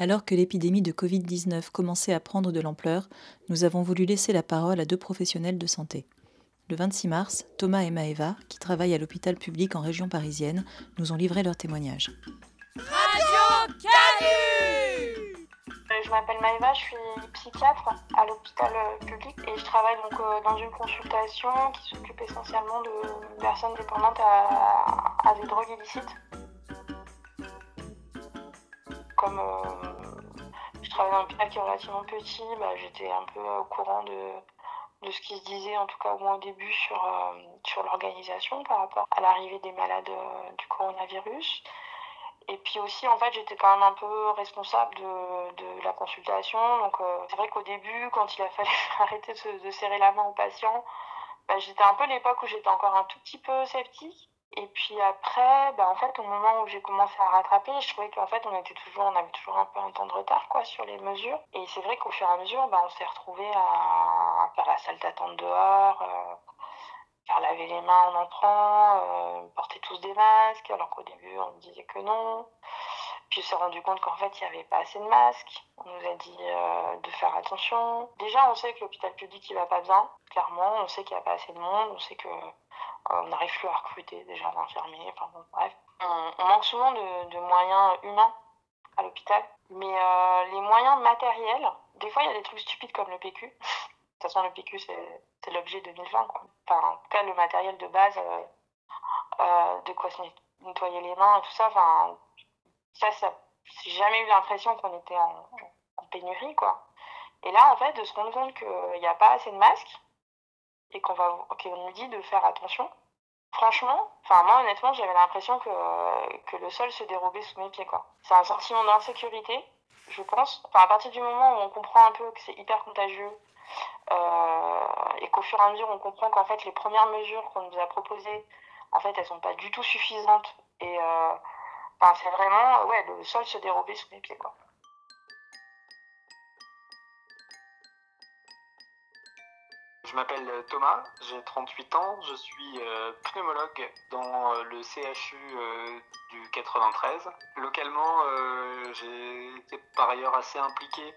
Alors que l'épidémie de Covid-19 commençait à prendre de l'ampleur, nous avons voulu laisser la parole à deux professionnels de santé. Le 26 mars, Thomas et Maëva, qui travaillent à l'hôpital public en région parisienne, nous ont livré leur témoignage. Radio Canu Je m'appelle Maëva, je suis psychiatre à l'hôpital public et je travaille donc euh, dans une consultation qui s'occupe essentiellement de personnes dépendantes à, à des drogues illicites. Comme euh, je travaille dans un hôpital qui est relativement petit, bah, j'étais un peu au courant de, de ce qui se disait, en tout cas au moins au début, sur, euh, sur l'organisation par rapport à l'arrivée des malades euh, du coronavirus. Et puis aussi, en fait, j'étais quand même un peu responsable de, de la consultation. Donc, c'est vrai qu'au début, quand il a fallu arrêter de serrer la main aux patients, bah, j'étais un peu l'époque où j'étais encore un tout petit peu sceptique. Et puis après, bah, en fait, au moment où j'ai commencé à rattraper, je trouvais qu'en fait, on était toujours, on avait toujours un peu un temps de retard, quoi, sur les mesures. Et c'est vrai qu'au fur et à mesure, bah, on s'est retrouvé à faire la salle d'attente dehors, euh, faire laver les mains en entrant, euh, porter tous des masques, alors qu'au début, on disait que non. Puis on s'est rendu compte qu'en fait, il n'y avait pas assez de masques. On nous a dit euh, de faire attention. Déjà, on sait que l'hôpital public, il va pas bien, clairement. On sait qu'il n'y a pas assez de monde. On sait que on n'arrive plus à recruter déjà d'infirmiers. Enfin bon, bref. On, manque souvent de, de moyens humains à l'hôpital. Mais euh, les moyens matériels, des fois, il y a des trucs stupides comme le PQ. De toute façon, le PQ, c'est l'objet 2020. Quoi. Enfin, en tout cas, le matériel de base, euh, euh, de quoi se net- nettoyer les mains et tout ça, enfin, ça, ça j'ai jamais eu l'impression qu'on était en, en pénurie, quoi. Et là, en fait, de se rendre compte qu'il n'y a pas assez de masques et qu'on va qu'on nous dit de faire attention. Franchement, enfin moi honnêtement, j'avais l'impression que, le sol se dérobait sous mes pieds. C'est un sentiment d'insécurité, je pense. Enfin, à partir du moment où on comprend un peu que c'est hyper contagieux euh, et qu'au fur et à mesure on comprend qu'en fait les premières mesures qu'on nous a proposées, en fait, elles sont pas du tout suffisantes et euh, Enfin, c'est vraiment, ouais, le sol se dérobait sous mes pieds, quoi. Je m'appelle Thomas, j'ai 38 ans, je suis euh, pneumologue dans euh, le CHU euh, du 93. Localement, euh, j'ai été par ailleurs assez impliqué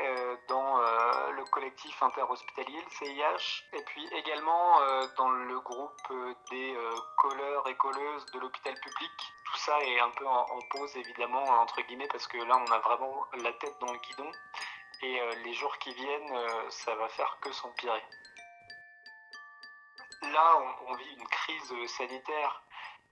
euh, dans euh, le collectif interhospitalier, le CIH, et puis également euh, dans le groupe euh, des euh, colleurs et colleuses de l'hôpital public. Tout ça est un peu en, en pause évidemment, entre guillemets, parce que là on a vraiment la tête dans le guidon, et euh, les jours qui viennent, euh, ça va faire que s'empirer. Là, on, vit une crise sanitaire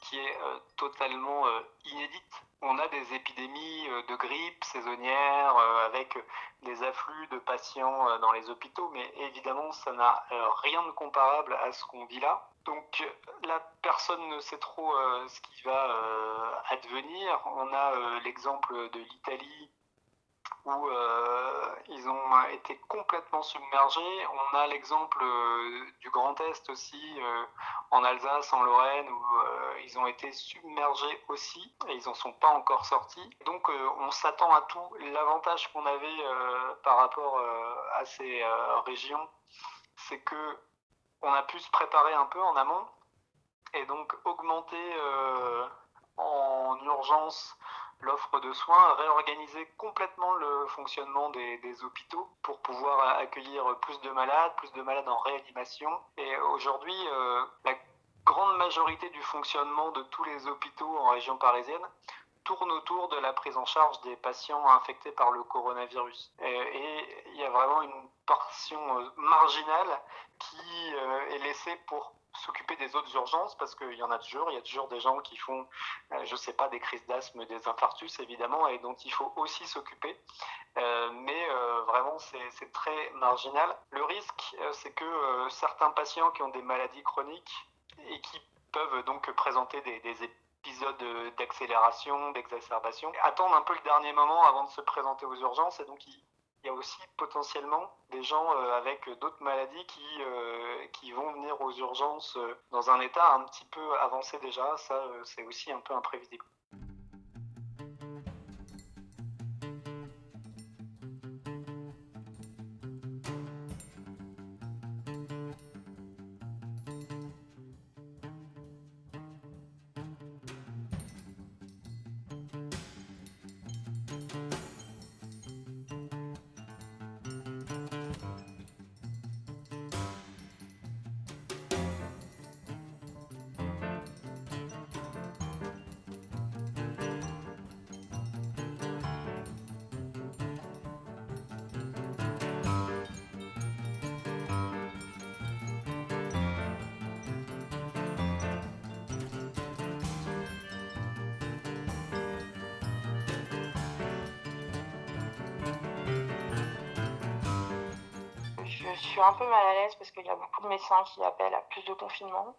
qui est euh, totalement euh, inédite. On a des épidémies euh, de grippe saisonnière avec des afflux de patients dans les hôpitaux, mais évidemment, ça n'a rien de comparable à ce qu'on vit là. Donc là, personne ne sait trop ce qui va advenir. On a l'exemple de l'Italie où euh, ils ont été complètement submergés. On a l'exemple euh, du Grand Est aussi, euh, en Alsace, en Lorraine, où ils ont été submergés aussi, et ils n'en sont pas encore sortis. Donc on s'attend à tout. L'avantage qu'on avait par rapport à ces régions, c'est que on a pu se préparer un peu en amont, et donc augmenter en urgence l'offre de soins, réorganiser complètement le fonctionnement des, hôpitaux pour pouvoir accueillir plus de malades, plus de malades en réanimation. Et aujourd'hui, euh, la grande majorité du fonctionnement de tous les hôpitaux en région parisienne tourne autour de la prise en charge des patients infectés par le coronavirus. Et, et il y a vraiment une portion euh, marginale qui euh, est laissée pour s'occuper des autres urgences parce qu'il y en a toujours, il y a toujours des gens qui font, euh, je sais pas, des crises d'asthme, des infarctus évidemment, et dont il faut aussi s'occuper. Euh, mais euh, vraiment, c'est très marginal. Le risque, c'est que certains patients qui ont des maladies chroniques et qui peuvent donc présenter des, des épisodes d'accélération, d'exacerbation, attendent un peu le dernier moment avant de se présenter aux urgences, et donc ils, il y a aussi potentiellement des gens euh, avec d'autres maladies qui, euh, qui vont venir aux urgences euh, dans un état un petit peu avancé déjà. Ça, c'est aussi un peu imprévisible. Je suis un peu mal à l'aise parce qu'il y a beaucoup de médecins qui appellent à plus de confinement.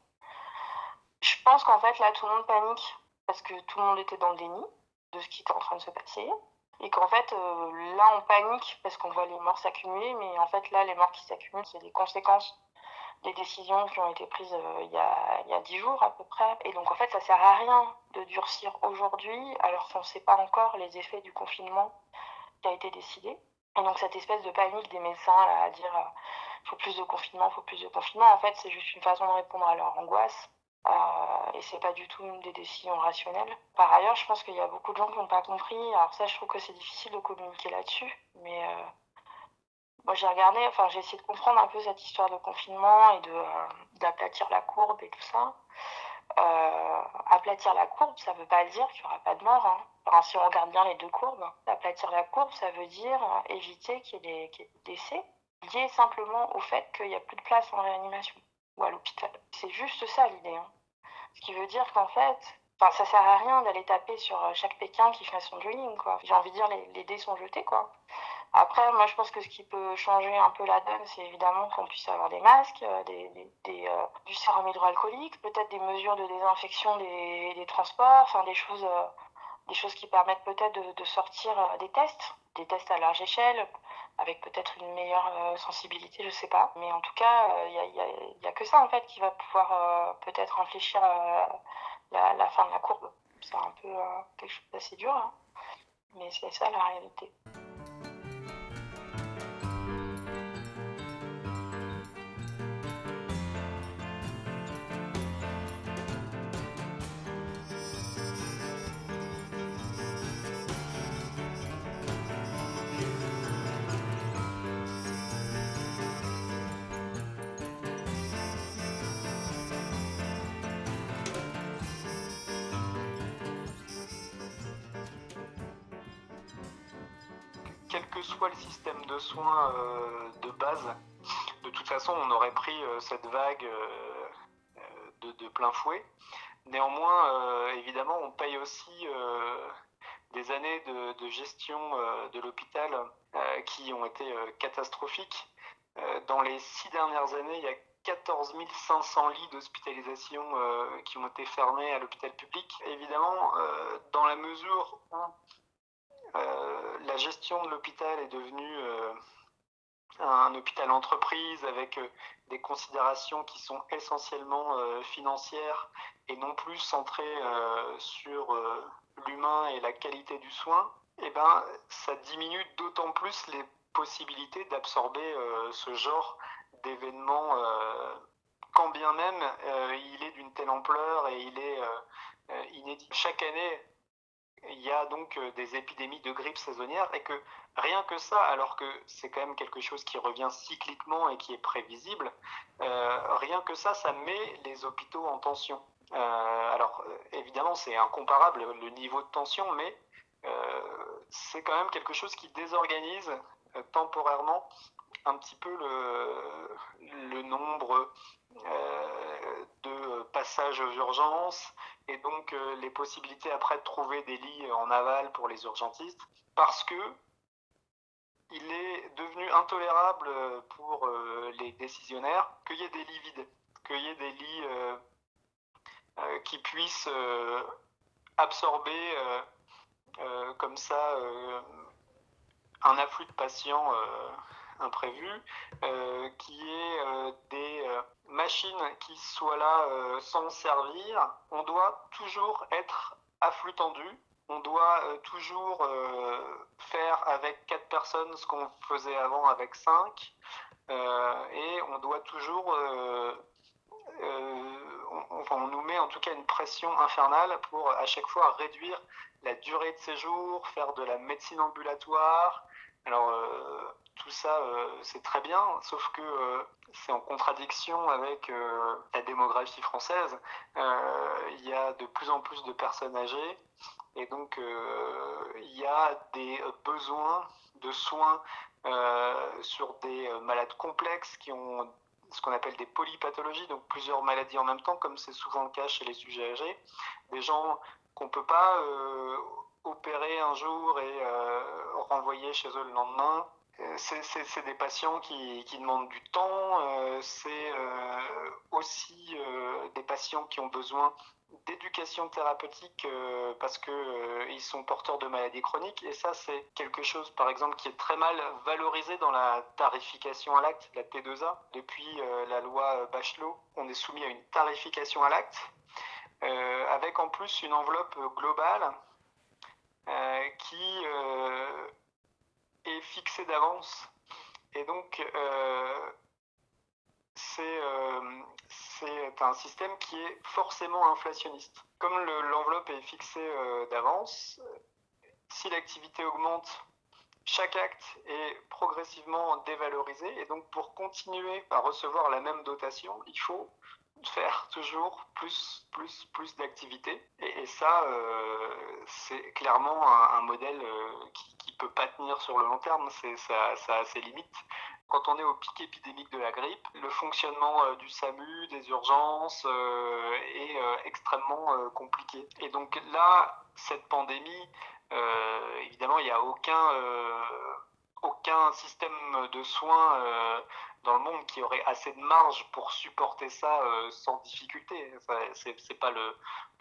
Je pense qu'en fait, là, tout le monde panique parce que tout le monde était dans le déni de ce qui était en train de se passer. Et qu'en fait, euh, là, on panique parce qu'on voit les morts s'accumuler, mais en fait, là, les morts qui s'accumulent, c'est des conséquences des décisions qui ont été prises euh, il, y a, il y a 10 jours à peu près. Et donc, en fait, ça sert à rien de durcir aujourd'hui alors qu'on ne sait pas encore les effets du confinement qui a été décidé. Et donc, cette espèce de panique des médecins à dire il faut plus de confinement, il faut plus de confinement, en fait, c'est juste une façon de répondre à leur angoisse. Euh, et c'est pas du tout des décisions rationnelles. Par ailleurs, je pense qu'il y a beaucoup de gens qui n'ont pas compris. Alors ça, je trouve que c'est difficile de communiquer là-dessus, mais euh, moi j'ai regardé, enfin j'ai essayé de comprendre un peu cette histoire de confinement et euh, d'aplatir la courbe et tout ça. Euh, aplatir la courbe, ça veut pas dire qu'il n'y aura pas de mort. Hein. Enfin, si on regarde bien les deux courbes, aplatir la courbe, ça veut dire éviter qu'il y ait des, décès liés simplement au fait qu'il n'y a plus de place en réanimation ou à l'hôpital. C'est juste ça l'idée. Hein. Ce qui veut dire qu'en fait, enfin, ça sert à rien d'aller taper sur chaque Pékin qui fait son jogging. J'ai envie de dire, les, les dés sont jetés, quoi. Après, moi, je pense que ce qui peut changer un peu la donne, c'est évidemment qu'on puisse avoir des masques, des, des, euh, du sérum hydroalcoolique, peut-être des mesures de désinfection des, transports, enfin des choses, euh, des choses qui permettent peut-être de, sortir euh, des tests, des tests à large échelle, avec peut-être une meilleure euh, sensibilité, je sais pas. Mais en tout cas, il n'y a, y a, que ça en fait qui va pouvoir euh, peut-être infléchir la, la, fin de la courbe. C'est un peu quelque chose d'assez dur, hein. mais c'est ça la réalité. Système de soins euh, de base, de toute façon, on aurait pris euh, cette vague euh, de, plein fouet. Néanmoins, évidemment, on paye aussi des années de, de gestion de l'hôpital qui ont été catastrophiques. dans les six dernières années, il y a 14 500 lits d'hospitalisation qui ont été fermés à l'hôpital public. Évidemment, dans la mesure où la gestion de l'hôpital est devenue euh, un hôpital entreprise avec euh, des considérations qui sont essentiellement financières et non plus centrées sur l'humain et la qualité du soin, eh ben, ça diminue d'autant plus les possibilités d'absorber ce genre d'événements, quand bien même il est d'une telle ampleur et il est inédit. Chaque année, il y a donc euh, des épidémies de grippe saisonnière et que rien que ça, alors que c'est quand même quelque chose qui revient cycliquement et qui est prévisible, euh, rien que ça, ça met les hôpitaux en tension. Euh, alors évidemment, c'est incomparable le niveau de tension, mais c'est quand même quelque chose qui désorganise temporairement un petit peu le, le nombre de passages aux urgences et donc euh, les possibilités après de trouver des lits en aval pour les urgentistes parce que il est devenu intolérable pour euh, les décisionnaires qu'il y ait des lits vides, qu'il y ait des lits euh, euh, qui puissent absorber comme ça un afflux de patients euh, qui est euh, des euh, machines qui soient là sans servir. On doit toujours être à flux tendu. On doit toujours faire avec quatre personnes ce qu'on faisait avant avec cinq. et on doit toujours enfin, on nous met en tout cas une pression infernale pour à chaque fois réduire la durée de séjour, faire de la médecine ambulatoire. Alors, tout ça, euh, c'est très bien, sauf que euh, c'est en contradiction avec euh, la démographie française. Il y a de plus en plus de personnes âgées et donc il y a des besoins de soins sur des malades complexes qui ont ce qu'on appelle des polypathologies, donc plusieurs maladies en même temps, comme c'est souvent le cas chez les sujets âgés. Des gens qu'on ne peut pas opérer un jour et renvoyer chez eux le lendemain c'est des patients qui, demandent du temps, c'est aussi des patients qui ont besoin d'éducation thérapeutique euh, parce que euh, ils sont porteurs de maladies chroniques et ça c'est quelque chose par exemple qui est très mal valorisé dans la tarification à l'acte, la T2A. Depuis euh, la loi Bachelot, on est soumis à une tarification à l'acte avec en plus une enveloppe globale qui est fixée d'avance et donc euh, c'est un système qui est forcément inflationniste. Comme l'enveloppe est fixée euh, d'avance, si l'activité augmente, chaque acte est progressivement dévalorisé et donc pour continuer à recevoir la même dotation, il faut faire toujours plus, plus, plus d'activités. Et, ça, euh, c'est clairement un, modèle qui ne peut pas tenir sur le long terme. Ça, ça a ses limites quand on est au pic épidémique de la grippe, le fonctionnement euh, du SAMU, des urgences euh, est euh, extrêmement compliqué. Et donc là, cette pandémie, évidemment, il n'y a aucun, aucun système de soins dans le monde qui aurait assez de marge pour supporter ça sans difficulté. C'est pas le,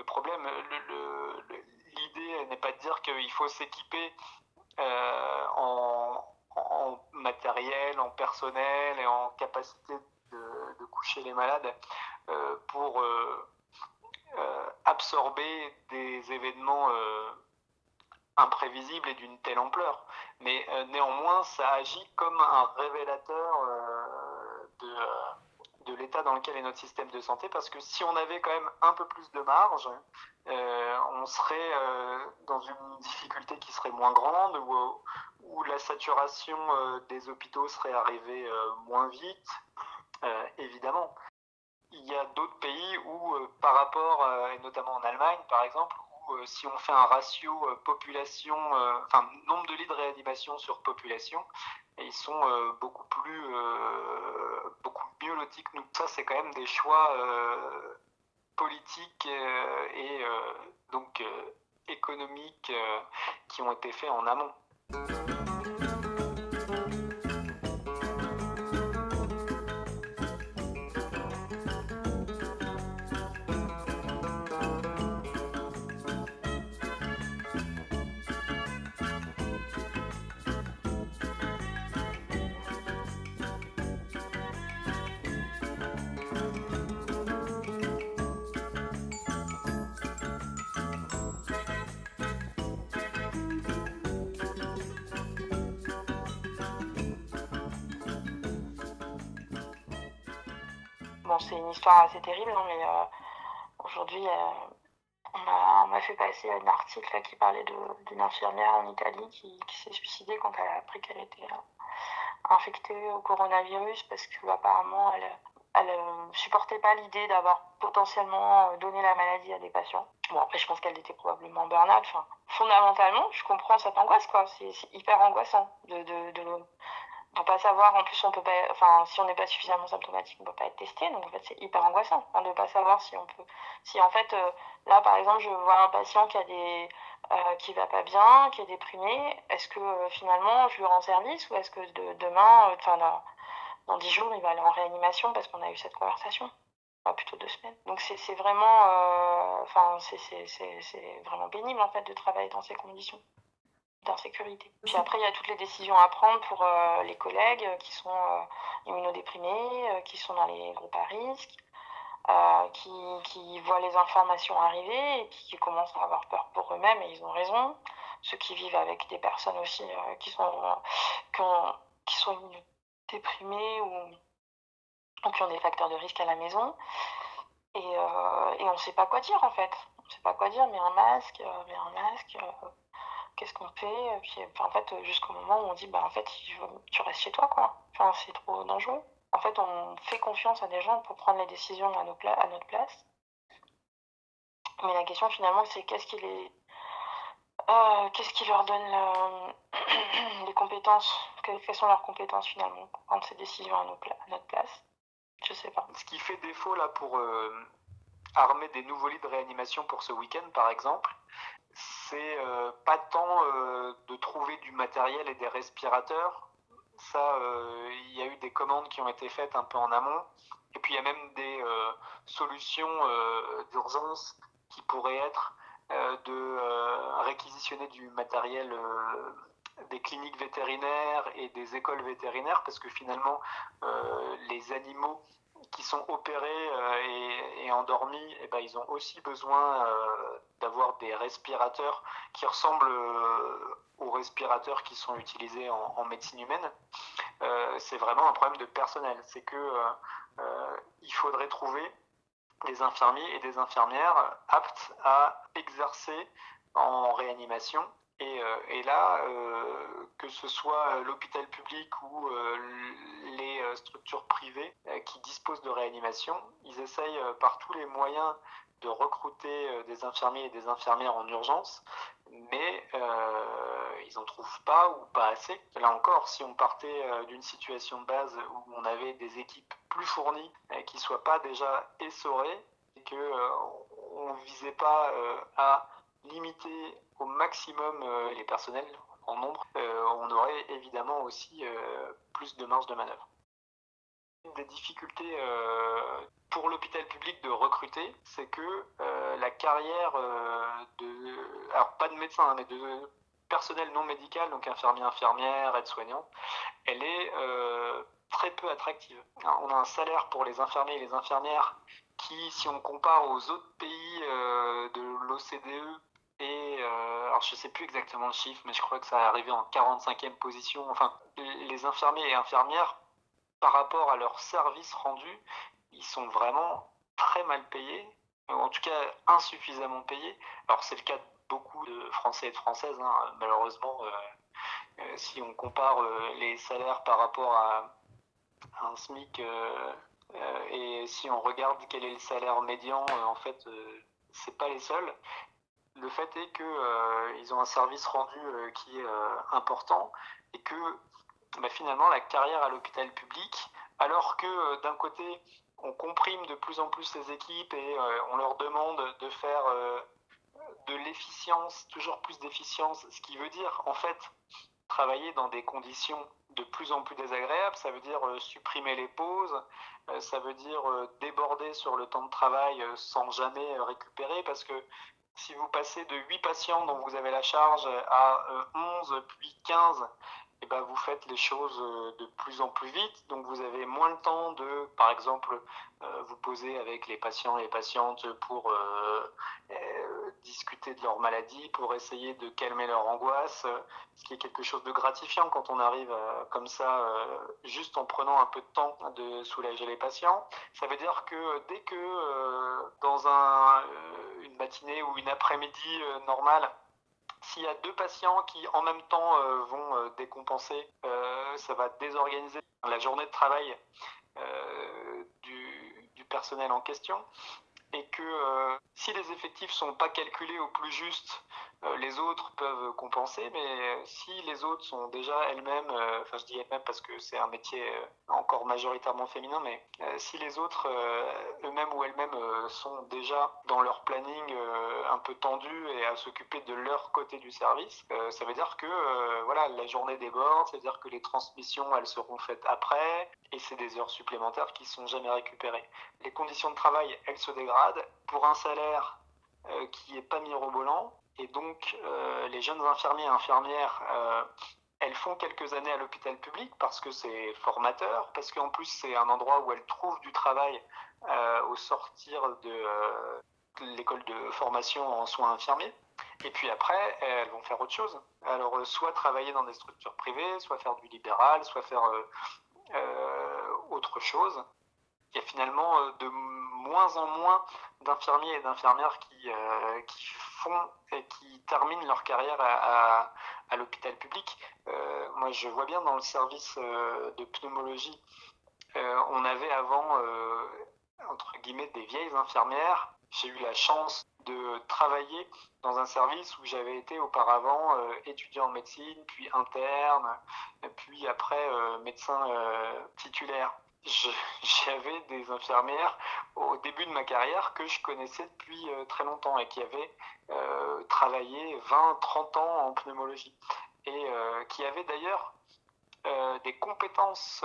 problème. L'idée n'est pas de dire qu'il faut s'équiper en en matériel, en personnel et en capacité de, coucher les malades euh, pour euh, euh, absorber des événements imprévisibles et d'une telle ampleur. Mais néanmoins, ça agit comme un révélateur de de l'état dans lequel est notre système de santé, parce que si on avait quand même un peu plus de marge, euh, on serait euh, dans une difficulté qui serait moins grande, où, où la saturation euh, des hôpitaux serait arrivée moins vite, évidemment. Il y a d'autres pays où, par rapport, et notamment en Allemagne par exemple, si on fait un ratio population, enfin nombre de lits de réanimation sur population, ils sont euh, beaucoup plus euh, beaucoup mieux lotis que nous. Ça, c'est quand même des choix euh, politiques et donc économiques qui ont été faits en amont. C'est une histoire assez terrible, hein, mais euh, aujourd'hui, euh, on m'a fait passer un article qui parlait d'une infirmière en Italie qui, s'est suicidée quand elle a appris qu'elle était euh, infectée au coronavirus parce qu'apparemment, elle, elle supportait pas l'idée d'avoir potentiellement donné la maladie à des patients. Bon, après, je pense qu'elle était probablement burn-out. Fondamentalement, je comprends cette angoisse, quoi. C'est hyper angoissant de, de, de, pour pas savoir, en plus, on peut pas, enfin, si on n'est pas suffisamment symptomatique, on peut pas être testé. Donc, en fait, c'est hyper angoissant de ne pas savoir si on peut. Si, en fait, euh, là, par exemple, je vois un patient qui a des. Euh, qui va pas bien, qui est déprimé. Est-ce que euh, finalement, je lui rends service ou est-ce que de, demain, enfin, dans, dans 10 jours, il va aller en réanimation parce qu'on a eu cette conversation? Enfin, plutôt deux semaines. Donc, c'est vraiment. Enfin, c'est vraiment pénible, en fait, de travailler dans ces conditions d'insécurité. Puis après, il y a toutes les décisions à prendre pour euh, les collègues qui sont euh, immunodéprimés, euh, qui sont dans les groupes à risque, qui, voient les informations arriver et qui commencent à avoir peur pour eux-mêmes, et ils ont raison. Ceux qui vivent avec des personnes aussi qui sont, qui, sont déprimées ou, qui ont des facteurs de risque à la maison. Et, et on ne sait pas quoi dire en fait. On ne sait pas quoi dire, mais un masque, mais un masque qu'est-ce qu'on fait Puis en fait, jusqu'au moment où on dit, bah en fait, tu restes chez toi, quoi. Enfin, c'est trop dangereux. En fait, on fait confiance à des gens pour prendre les décisions à, à notre place. Mais la question finalement, c'est qu'est-ce qui les, euh, qu'est-ce qui leur donne les compétences Quelles sont leurs compétences finalement pour prendre ces décisions à, notre place? Je sais pas. Ce qui fait défaut là pour euh, armer des nouveaux lits de réanimation pour ce week-end, par exemple, c'est euh, pas tant euh, de trouver du matériel et des respirateurs, Ça, il y a eu des commandes qui ont été faites un peu en amont. Et puis il y a même des solutions d'urgence qui pourraient être de réquisitionner du matériel des cliniques vétérinaires et des écoles vétérinaires parce que finalement les animaux qui sont opérés et, et, endormis, eh ben, ils ont aussi besoin d'avoir des respirateurs qui ressemblent aux respirateurs qui sont utilisés en, médecine humaine. c'est vraiment un problème de personnel. C'est que il faudrait trouver des infirmiers et des infirmières aptes à exercer en réanimation. Et, et là, que ce soit l'hôpital public ou les structures privées qui disposent de réanimation, ils essayent par tous les moyens de recruter des infirmiers et des infirmières en urgence, mais euh, ils n'en trouvent pas ou pas assez. Là encore, si on partait d'une situation de base où on avait des équipes plus fournies qui ne soient pas déjà essorées, et qu'on euh, ne visait pas à limiter au maximum les personnels en nombre, on aurait évidemment aussi plus de marge de manœuvre. Une des difficultés pour l'hôpital public de recruter, c'est que la carrière de, alors pas de médecin, hein, mais de personnel non médical, donc infirmier, infirmière, aide-soignant, elle est très peu attractive. on a un salaire pour les infirmiers et les infirmières qui, si on compare aux autres pays de l'OCDE, et alors je ne sais plus exactement le chiffre, mais je crois que ça est arrivé en 45e position. Enfin, les infirmiers et infirmières, par rapport à leur service rendu, ils sont vraiment très mal payés, ou en tout cas insuffisamment payés. Alors c'est le cas de beaucoup de Français et de Françaises, hein. malheureusement. Euh, euh, si on compare euh, les salaires par rapport à, à un SMIC et si on regarde quel est le salaire médian, en fait, c'est pas les seuls le fait est qu'ils euh, ont un service rendu euh, qui est euh, important et que bah, finalement la carrière à l'hôpital public, alors que d'un côté on comprime de plus en plus les équipes et on leur demande de faire de l'efficience, toujours plus d'efficience, ce qui veut dire en fait travailler dans des conditions de plus en plus désagréables, ça veut dire supprimer les pauses, ça veut dire déborder sur le temps de travail sans jamais récupérer parce que si vous passez de 8 patients dont vous avez la charge à 11 euh, puis 15, et eh ben vous faites les choses euh, de plus en plus vite. Donc vous avez moins le temps de, par exemple, euh, vous poser avec les patients et les patientes pour discuter de leur maladie, pour essayer de calmer leur angoisse, ce qui est quelque chose de gratifiant quand on arrive comme ça, juste en prenant un peu de temps de soulager les patients. Ça veut dire que dès que dans un, une matinée ou une après-midi normale, s'il y a deux patients qui en même temps euh, vont euh, décompenser, euh, ça va désorganiser la journée de travail du, personnel en question. Et que si les effectifs sont pas calculés au plus juste euh, les autres peuvent compenser, mais si les autres sont déjà elles-mêmes, euh, enfin je dis elles-mêmes parce que c'est un métier euh, encore majoritairement féminin, mais si les autres eux-mêmes ou elles-mêmes sont déjà dans leur planning un peu tendu et à s'occuper de leur côté du service, ça veut dire que voilà la journée déborde, ça veut dire que les transmissions elles seront faites après et c'est des heures supplémentaires qui sont jamais récupérées. Les conditions de travail elles se dégradent pour un salaire qui est pas mirobolant et donc, euh, les jeunes infirmiers et infirmières, euh, elles font quelques années à l'hôpital public parce que c'est formateur, parce qu'en plus, c'est un endroit où elles trouvent du travail euh, au sortir de l'école de formation en soins infirmiers. Et puis après, elles vont faire autre chose. Alors, soit travailler dans des structures privées, soit faire du libéral, soit faire autre chose. Il y a finalement de moins en moins d'infirmiers et d'infirmières qui, qui qui terminent leur carrière à, à, l'hôpital public. Euh, moi, je vois bien dans le service euh, de pneumologie, euh, on avait avant, entre guillemets, des vieilles infirmières. J'ai eu la chance de travailler dans un service où j'avais été auparavant étudiant en médecine, puis interne, puis après médecin titulaire j'avais des infirmières au début de ma carrière que je connaissais depuis euh, très longtemps et qui avaient euh, travaillé 20, 30 ans en pneumologie. Et euh, qui avaient d'ailleurs des compétences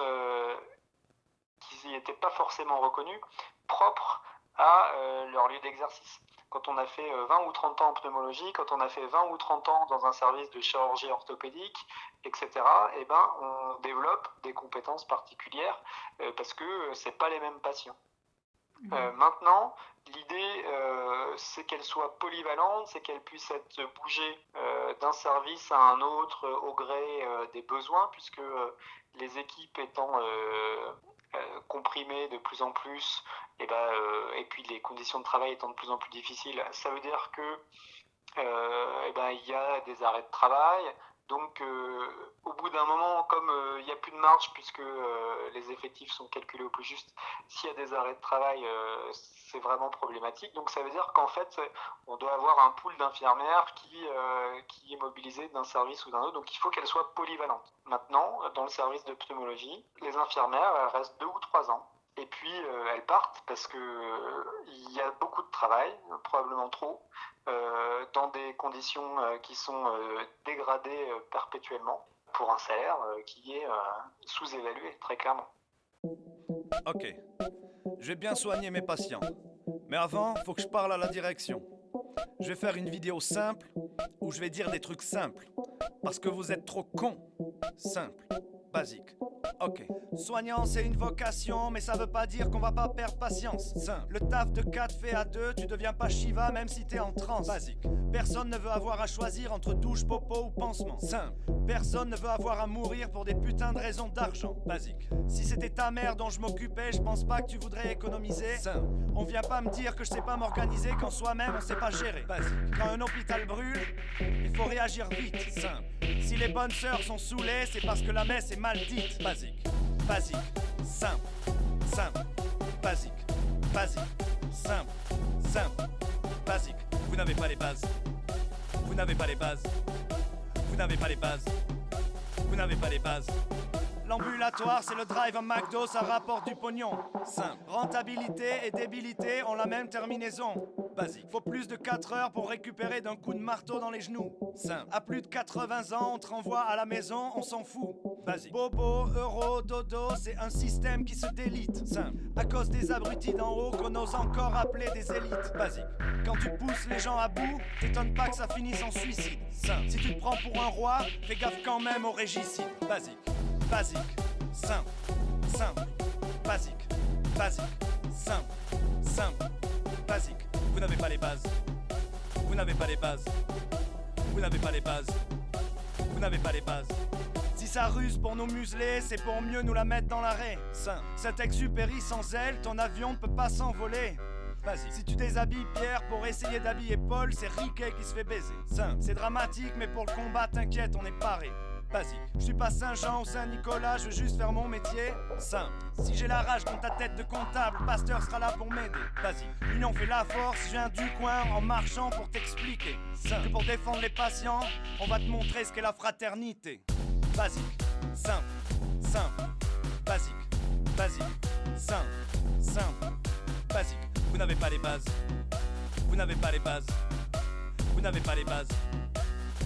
qui n'étaient pas forcément reconnues, propres à leur lieu d'exercice quand on a fait 20 ou 30 ans en pneumologie, quand on a fait 20 ou 30 ans dans un service de chirurgie orthopédique, etc., eh ben, on développe des compétences particulières parce que ce pas les mêmes patients. Euh, maintenant, l'idée, euh, c'est qu'elle soit polyvalente, c'est qu'elle puisse être bougée euh, d'un service à un autre au gré des besoins, puisque les équipes étant comprimées de plus en plus, et, ben, et puis les conditions de travail étant de plus en plus difficiles, ça veut dire que eh ben, il y a des arrêts de travail, donc, euh, au bout d'un moment, comme euh, il n'y a plus de marge puisque euh, les effectifs sont calculés au plus juste, s'il y a des arrêts de travail, c'est vraiment problématique. Donc, ça veut dire qu'en fait, on doit avoir un pool d'infirmières qui, est mobilisé d'un service ou d'un autre. Donc, il faut qu'elles soient polyvalentes. Maintenant, dans le service de pneumologie, les infirmières, restent deux ou trois ans. Et puis elles partent parce que il y a beaucoup de travail, probablement trop. Euh, dans des conditions euh, qui sont euh, dégradées perpétuellement pour un salaire qui est sous-évalué, très clairement. Ok, je vais bien soigner mes patients. Mais avant, faut que je parle à la direction. Je vais faire une vidéo simple où je vais dire des trucs simples. Parce que vous êtes trop cons. Simple, basique. Ok. Soignant, c'est une vocation, mais ça veut pas dire qu'on va pas perdre patience. Le taf de 4 fait à 2, tu deviens pas Shiva même si t'es en transe. Basique. Personne ne veut avoir à choisir entre douche, popo ou pansement. Simple. Personne ne veut avoir à mourir pour des putains de raisons d'argent. Basique. Si c'était ta mère dont je m'occupais, je pense pas que tu voudrais économiser. On vient pas me dire que je sais pas m'organiser quand soi-même on sait pas gérer. Basique. Quand un hôpital brûle, il faut réagir vite. Si les bonnes sœurs sont saoulées, c'est parce que la messe est mal dite. Basique, simple, simple, basique, basique, simple, simple, basique. Vous n'avez pas les bases. Vous n'avez pas les bases. Vous n'avez pas les bases. Vous n'avez pas les bases. L'ambulatoire, c'est le drive à McDo, ça rapporte du pognon. Simple. Rentabilité et débilité ont la même terminaison. Basique. Faut plus de 4 heures pour récupérer d'un coup de marteau dans les genoux. Simple. À plus de 80 ans, on te renvoie à la maison, on s'en fout. Basique. Bobo, euro, dodo, c'est un système qui se délite. Simple. À cause des abrutis d'en haut qu'on ose encore appeler des élites. Basique. Quand tu pousses les gens à bout, t'étonnes pas que ça finisse en suicide. Simple. Si tu te prends pour un roi, fais gaffe quand même au régicide. Basique basique, simple, simple, basique, basique, simple, simple, basique. Vous n'avez pas les bases. Vous n'avez pas les bases. Vous n'avez pas les bases. Vous n'avez pas les bases. Si ça ruse pour nous museler, c'est pour mieux nous la mettre dans l'arrêt. Cet exupéry sans elle, ton avion ne peut pas s'envoler. Si tu déshabilles Pierre pour essayer d'habiller Paul, c'est Riquet qui se fait baiser. C'est dramatique, mais pour le combat, t'inquiète, on est paré. Vas-y, je suis pas Saint-Jean ou Saint-Nicolas, je veux juste faire mon métier. Simple. Si j'ai la rage dans ta tête de comptable, Pasteur sera là pour m'aider. Vas-y, l'union fait la force, je viens du coin en marchant pour t'expliquer. Simple. Que pour défendre les patients, on va te montrer ce qu'est la fraternité. Basique, simple, simple, basique, basique, simple, simple, basique. Vous n'avez pas les bases. Vous n'avez pas les bases. Vous n'avez pas les bases.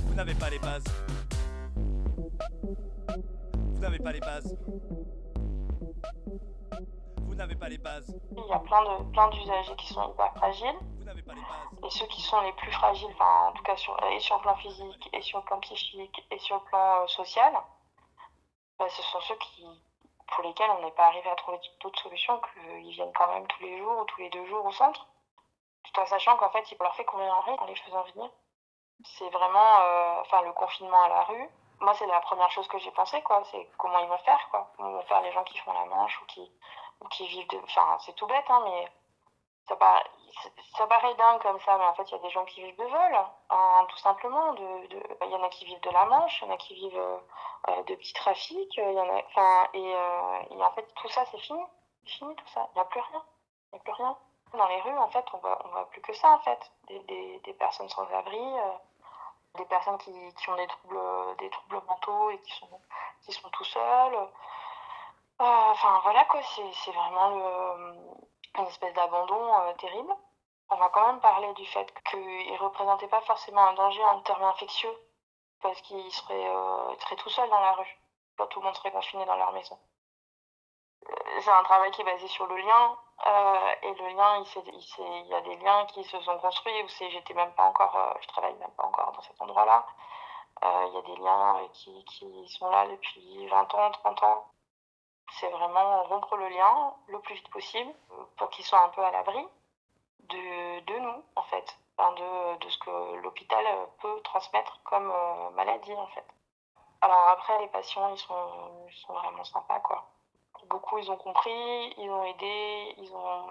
Vous n'avez pas les bases. Vous n'avez pas les bases. Vous n'avez pas les bases. Il y a plein de plein d'usagers qui sont hyper fragiles. Vous n'avez pas les bases. Et ceux qui sont les plus fragiles, enfin en tout cas sur, et sur le plan physique, et sur le plan psychique, et sur le plan euh, social, bah, ce sont ceux qui, pour lesquels on n'est pas arrivé à trouver d'autres solutions qu'ils viennent quand même tous les jours ou tous les deux jours au centre, tout en sachant qu'en fait, il leur fait courir en rythme en les faisant venir. C'est vraiment, euh, enfin, le confinement à la rue, moi, c'est la première chose que j'ai pensé, quoi. C'est comment ils vont faire, quoi. Comment vont faire les gens qui font la manche ou qui, qui vivent de. Enfin, c'est tout bête, hein, mais ça paraît, ça paraît dingue comme ça, mais en fait, il y a des gens qui vivent de vol, hein, tout simplement. De, de... Il y en a qui vivent de la manche, il y en a qui vivent euh, de petits trafics, il y en a. Euh, et en fait, tout ça, c'est fini. C'est fini, tout ça. Il n'y a plus rien. Il n'y a plus rien. Dans les rues, en fait, on voit, on voit plus que ça, en fait. Des, des, des personnes sans abri. Euh, des personnes qui, ont des troubles, des troubles mentaux et qui sont, qui sont tout seuls. Euh, enfin voilà quoi, c'est vraiment une espèce d'abandon euh, terrible. On va quand même parler du fait qu'il ne représentait pas forcément un danger en termes infectieux, parce qu'il serait, euh, serait tout seul dans la rue. quand tout le monde serait confiné dans leur maison. C'est un travail qui est basé sur le lien, euh, et le lien, il, il, y a des liens qui se sont construits où j'étais même pas encore, euh, je travaille même pas encore dans cet endroit-là. Euh, il y a des liens qui, sont là depuis 20 ans, 30 ans. C'est vraiment rompre le lien le plus vite possible pour qu'ils soient un peu à l'abri de, nous, en fait, de, ce que l'hôpital peut transmettre comme maladie, en fait. Alors après, les patients, ils sont, ils sont vraiment sympas, quoi beaucoup ils ont compris, ils ont aidé, ils ont.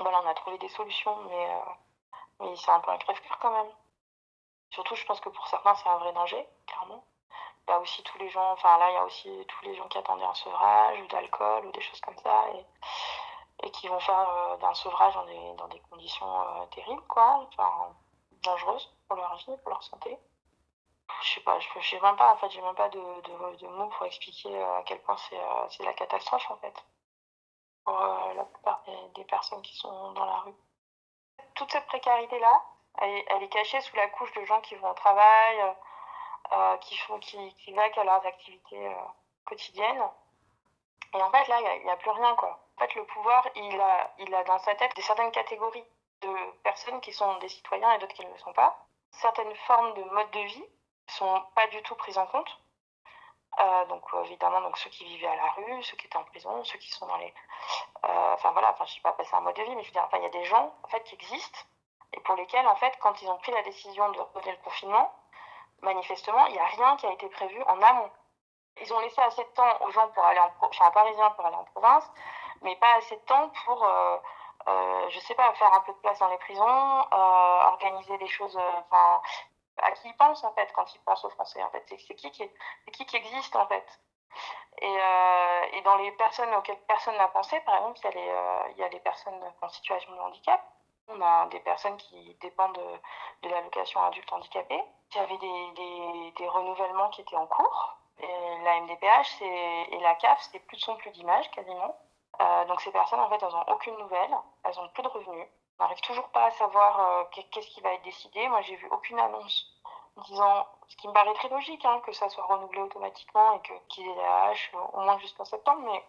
Voilà, on a trouvé des solutions, mais, euh, mais c'est un peu un crève-cœur quand même. Surtout, je pense que pour certains, c'est un vrai danger, clairement. Il y a aussi tous les gens, enfin là, il y a aussi tous les gens qui attendaient un sevrage ou d'alcool ou des choses comme ça et, et qui vont faire euh, d'un sevrage dans des, dans des conditions euh, terribles, quoi, enfin dangereuses pour leur vie, pour leur santé je sais pas, je sais même pas, en fait, j'ai même pas de, de, mots pour expliquer euh, à quel point c'est euh, la catastrophe, en fait, pour euh, la plupart des, personnes qui sont dans la rue. Toute cette précarité-là, elle, elle, est cachée sous la couche de gens qui vont au travail, qui, font, qui, qui à leurs activités quotidiennes. Et en fait, là, il n'y a, a, plus rien, quoi. En fait, le pouvoir, il a, il a dans sa tête des certaines catégories de personnes qui sont des citoyens et d'autres qui ne le sont pas, certaines formes de mode de vie sont pas du tout prises en compte. Euh, donc évidemment donc ceux qui vivaient à la rue, ceux qui étaient en prison, ceux qui sont dans les, euh, enfin voilà, enfin je sais pas appeler ça un mode de vie, mais je veux dire, enfin il y a des gens en fait qui existent et pour lesquels en fait quand ils ont pris la décision de reposer le confinement, manifestement il n'y a rien qui a été prévu en amont. Ils ont laissé assez de temps aux gens pour aller en, enfin, un Parisien pour aller en province, mais pas assez de temps pour euh, euh, je sais pas, faire un peu de place dans les prisons, euh, organiser des choses, enfin, à qui ils pensent en fait quand ils pensent aux Français en fait. C'est qui qui, qui qui existe en fait. Et, euh, et, dans les personnes auxquelles personne n'a pensé par exemple il y a les euh, il y a les personnes en situation de handicap. On a des personnes qui dépendent de, de l'allocation adulte handicapé. Il y avait des, des, renouvellements qui étaient en cours. La MDPH et la CAF c'est plus de son plus d'image quasiment. Euh, donc ces personnes en fait elles n'ont aucune nouvelle. Elles ont plus de revenus on n'arrive toujours pas à savoir euh, qu'est-ce qui va être décidé. Moi, j'ai vu aucune annonce disant, ce qui me paraît très logique, hein, que ça soit renouvelé automatiquement et qu'ils aient la hache euh, au moins jusqu'en septembre, mais,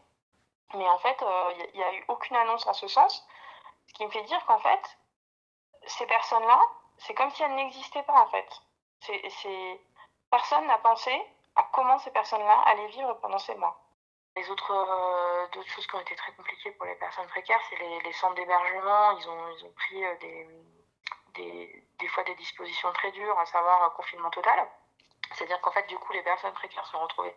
mais en fait, il euh, n'y a, eu aucune annonce en ce sens, ce qui me fait dire qu'en fait, ces personnes-là, c'est comme si elles n'existaient pas, en fait. Personne n'a pensé à comment ces personnes-là allaient vivre pendant ces mois. Les autres, euh, d'autres choses qui ont été très compliquées pour les personnes précaires, c'est les, centres d'hébergement. Ils ont, ils ont pris euh, des, des, des, fois des dispositions très dures, à savoir un confinement total. C'est-à-dire qu'en fait, du coup, les personnes précaires se sont retrouvées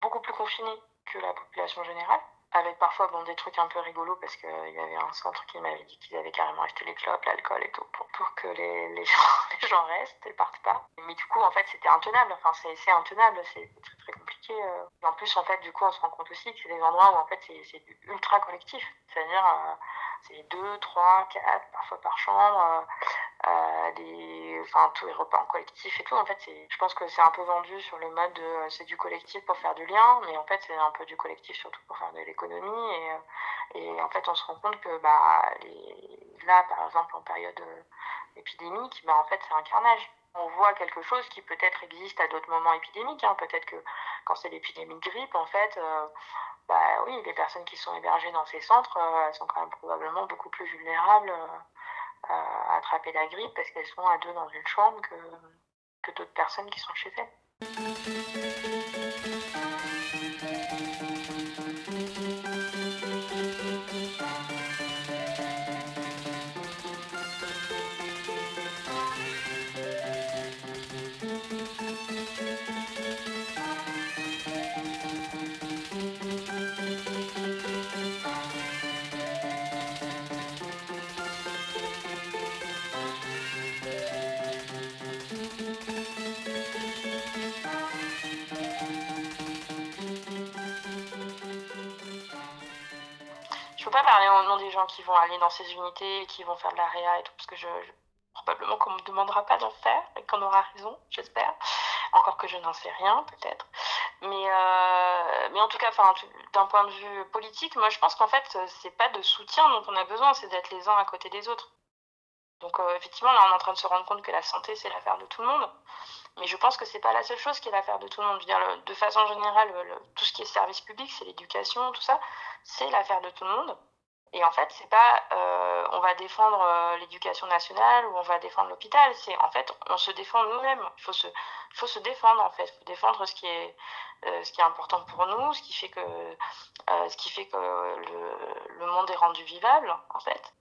beaucoup plus confinées que la population générale avec parfois bon, des trucs un peu rigolos parce qu'il y avait un centre qui m'avait dit qu'ils avaient carrément acheté les clopes, l'alcool et tout pour, que les, les, gens, les gens restent et partent pas. Mais du coup, en fait, c'était intenable. Enfin, c'est intenable, c'est très très compliqué. Euh. En plus, en fait, du coup, on se rend compte aussi que c'est des endroits où en fait c'est ultra collectif. C'est-à-dire, euh, c'est deux, trois, quatre, parfois par chambre. Euh, euh, enfin, tous les repas en collectif et tout. En fait, je pense que c'est un peu vendu sur le mode de c'est du collectif pour faire du lien, mais en fait, c'est un peu du collectif surtout pour faire de l'économie. Et, et, en fait, on se rend compte que bah, là, par exemple, en période épidémique, bah, en fait, c'est un carnage. On voit quelque chose qui peut-être existe à d'autres moments épidémiques. Hein. Peut-être que quand c'est l'épidémie de grippe, en fait, euh, bah, oui, les personnes qui sont hébergées dans ces centres, euh, sont quand même probablement beaucoup plus vulnérables. Euh, à attraper la grippe parce qu'elles sont à deux dans une chambre que, que d'autres personnes qui sont chez elles. Qui vont aller dans ces unités, qui vont faire de la réa et tout, parce que je, probablement qu'on me demandera pas d'en faire et qu'on aura raison, j'espère. Encore que je n'en sais rien, peut-être. Mais, euh, mais en tout cas, d'un point de vue politique, moi je pense qu'en fait, c'est pas de soutien dont on a besoin, c'est d'être les uns à côté des autres. Donc euh, effectivement, là, on est en train de se rendre compte que la santé, c'est l'affaire de tout le monde. Mais je pense que c'est pas la seule chose qui est l'affaire de tout le monde. De façon générale, tout ce qui est service public, c'est l'éducation, tout ça, c'est l'affaire de tout le monde. Et en fait, c'est pas euh, on va défendre euh, l'éducation nationale ou on va défendre l'hôpital. C'est en fait on se défend nous-mêmes. Il faut se, faut se défendre en fait. Il faut défendre ce qui est, euh, ce qui est important pour nous, ce qui fait que, ce qui fait que le, monde est rendu vivable en fait.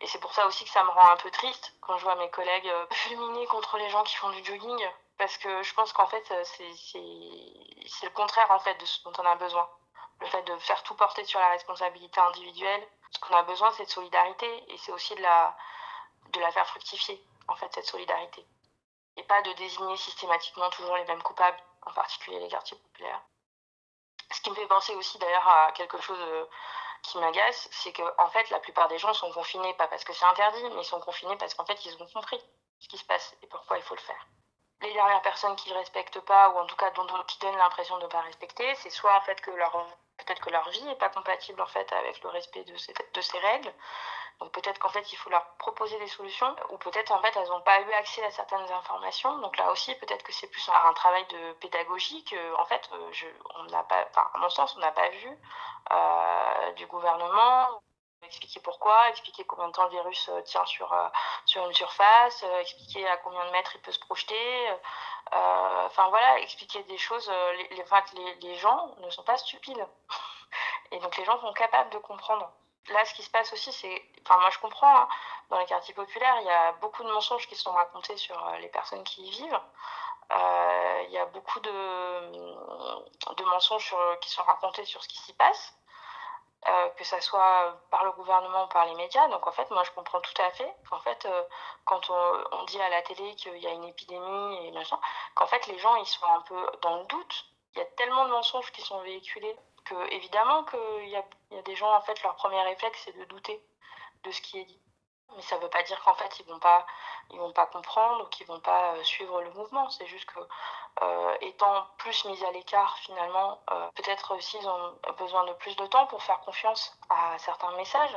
Et c'est pour ça aussi que ça me rend un peu triste quand je vois mes collègues fulminer contre les gens qui font du jogging, parce que je pense qu'en fait c'est le contraire en fait de ce dont on a besoin le fait de faire tout porter sur la responsabilité individuelle. Ce qu'on a besoin, c'est de solidarité et c'est aussi de la, de la faire fructifier, en fait, cette solidarité. Et pas de désigner systématiquement toujours les mêmes coupables, en particulier les quartiers populaires. Ce qui me fait penser aussi d'ailleurs à quelque chose euh, qui m'agace, c'est que en fait la plupart des gens sont confinés pas parce que c'est interdit, mais ils sont confinés parce qu'en fait ils ont compris ce qui se passe et pourquoi il faut le faire les dernières personnes qui ne respectent pas, ou en tout cas dont, qui donnent l'impression de ne pas respecter, c'est soit en fait que leur peut-être que leur vie n'est pas compatible en fait avec le respect de ces, de ces règles. Donc peut-être qu'en fait il faut leur proposer des solutions, ou peut-être en fait elles n'ont pas eu accès à certaines informations. Donc là aussi peut-être que c'est plus un, travail de pédagogie que en fait euh, je, on n'a pas, enfin à mon sens on n'a pas vu euh, du gouvernement expliquer pourquoi, expliquer combien de temps le virus euh, tient sur, sur une surface, expliquer à combien de mètres il peut se projeter. Enfin voilà, expliquer des choses. Les, les, gens ne sont pas stupides. Et donc les gens sont capables de comprendre. Là, ce qui se passe aussi, c'est. Enfin, moi je comprends, hein, dans les quartiers populaires, il y a beaucoup de mensonges qui sont racontés sur les personnes qui y vivent. il y a beaucoup de mensonges qui sont racontés sur ce qui s'y passe. Euh, que ça soit par le gouvernement ou par les médias. Donc en fait, moi je comprends tout à fait qu'en fait, euh, quand on, dit à la télé qu'il y a une épidémie et machin, qu'en fait les gens ils sont un peu dans le doute. Il y a tellement de mensonges qui sont véhiculés que évidemment qu'il y y a des gens en fait leur premier réflexe c'est de douter de ce qui est dit. Mais ça ne veut pas dire qu'en fait ils vont pas vont pas comprendre ou qu'ils vont pas euh, suivre le mouvement. C'est juste que euh, étant plus mis à l'écart finalement, euh, peut-être aussi ils ont besoin de plus de temps pour faire confiance à certains messages.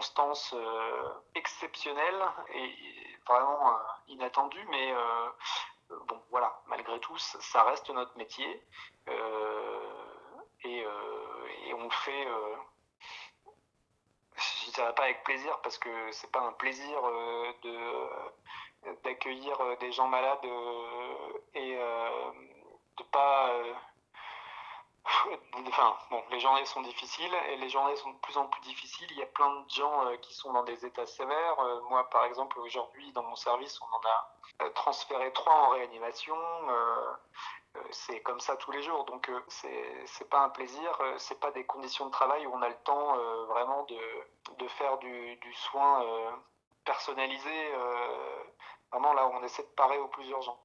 Circonstances euh, exceptionnelles et vraiment inattendues, mais bon voilà, malgré tout, ça reste notre métier et, on le fait. je dirais pas avec plaisir parce que c'est pas un plaisir de d'accueillir des gens malades et de pas Enfin, bon, les journées sont difficiles et les journées sont de plus en plus difficiles. Il y a plein de gens euh, qui sont dans des états sévères. Euh, moi, par exemple, aujourd'hui, dans mon service, on en a euh, transféré trois en réanimation. c'est comme ça tous les jours. Donc, c'est pas un plaisir. c'est pas des conditions de travail où on a le temps vraiment de, de, faire du, du soin personnalisé. vraiment là on essaie de parer aux plus urgents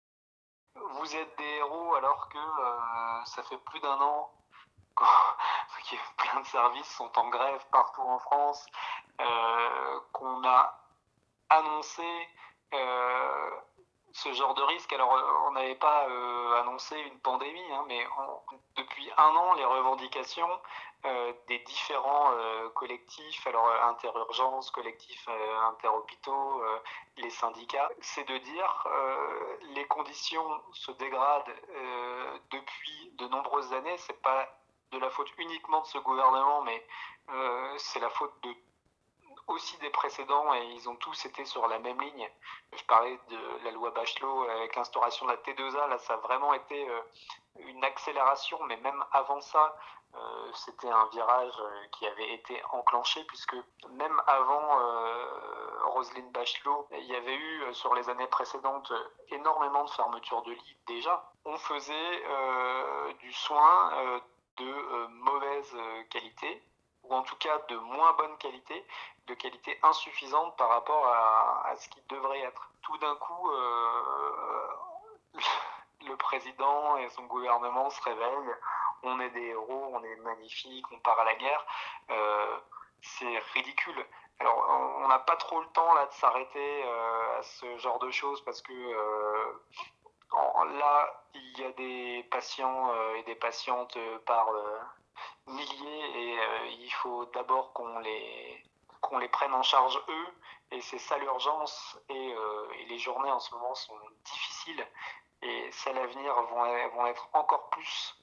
vous êtes des héros alors que euh, ça fait plus d'un an que plein de services sont en grève partout en France, euh, qu'on a annoncé euh, ce genre de risque. Alors, on n'avait pas annoncé une pandémie, hein, mais depuis un an, les revendications euh, des différents euh, collectifs, alors euh, interurgence, collectifs interhôpitaux, les syndicats, c'est de dire les conditions se dégradent depuis de nombreuses années. C'est pas de la faute uniquement de ce gouvernement, mais c'est la faute de aussi des précédents et ils ont tous été sur la même ligne. Je parlais de la loi Bachelot avec l'instauration de la T2A, là ça a vraiment été une accélération, mais même avant ça, c'était un virage qui avait été enclenché puisque même avant Roselyne Bachelot, il y avait eu sur les années précédentes énormément de fermetures de lits déjà. On faisait du soin de mauvaise qualité ou en tout cas de moins bonne qualité, de qualité insuffisante par rapport à, ce qui devrait être. Tout d'un coup, euh, le président et son gouvernement se réveillent, on est des héros, on est magnifiques, on part à la guerre. Euh, c'est ridicule. Alors, on n'a pas trop le temps là de s'arrêter euh, à ce genre de choses parce que là, il y a des patients et des patientes par milliers et il faut d'abord qu'on les, les prenne en charge eux et c'est ça l'urgence et, euh, et, les journées en ce moment sont difficiles et celles à venir vont, vont être encore plus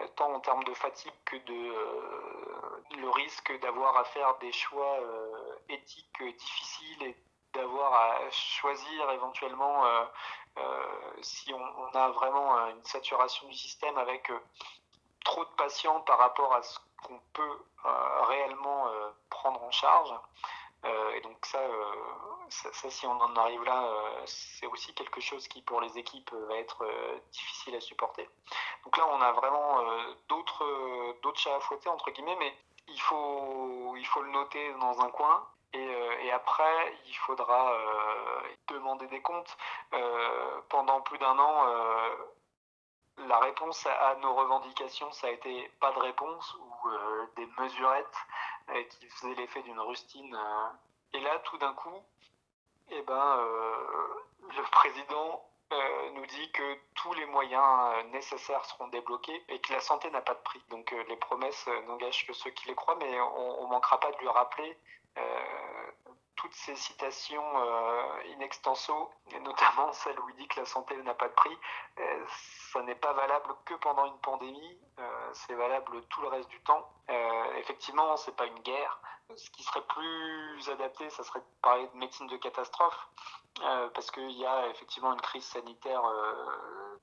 euh, tant en termes de fatigue que de le risque d'avoir à faire des choix éthiques difficiles et d'avoir à choisir éventuellement si on, a vraiment une saturation du système avec trop de patients par rapport à ce qu'on peut euh, réellement euh, prendre en charge. Euh, et donc ça, ça, si on en arrive là, c'est aussi quelque chose qui pour les équipes va être difficile à supporter. Donc là, on a vraiment d'autres d'autres chats à fouetter entre guillemets, mais il faut il faut le noter dans un coin. Et, après, il faudra demander des comptes. pendant plus d'un an, la réponse à nos revendications, ça a été pas de réponse ou euh, des mesurettes euh, qui faisaient l'effet d'une rustine. Euh. Et là, tout d'un coup, eh ben, le président nous dit que tous les moyens nécessaires seront débloqués et que la santé n'a pas de prix. Donc les promesses n'engagent que ceux qui les croient, mais on ne manquera pas de lui rappeler toutes ces citations euh, in extenso, et notamment celle où il dit que la santé n'a pas de prix, euh, ça n'est pas valable que pendant une pandémie, euh, c'est valable tout le reste du temps. effectivement, c'est pas une guerre. Ce qui serait plus adapté, ça serait de parler de médecine de catastrophe, parce qu'il y a effectivement une crise sanitaire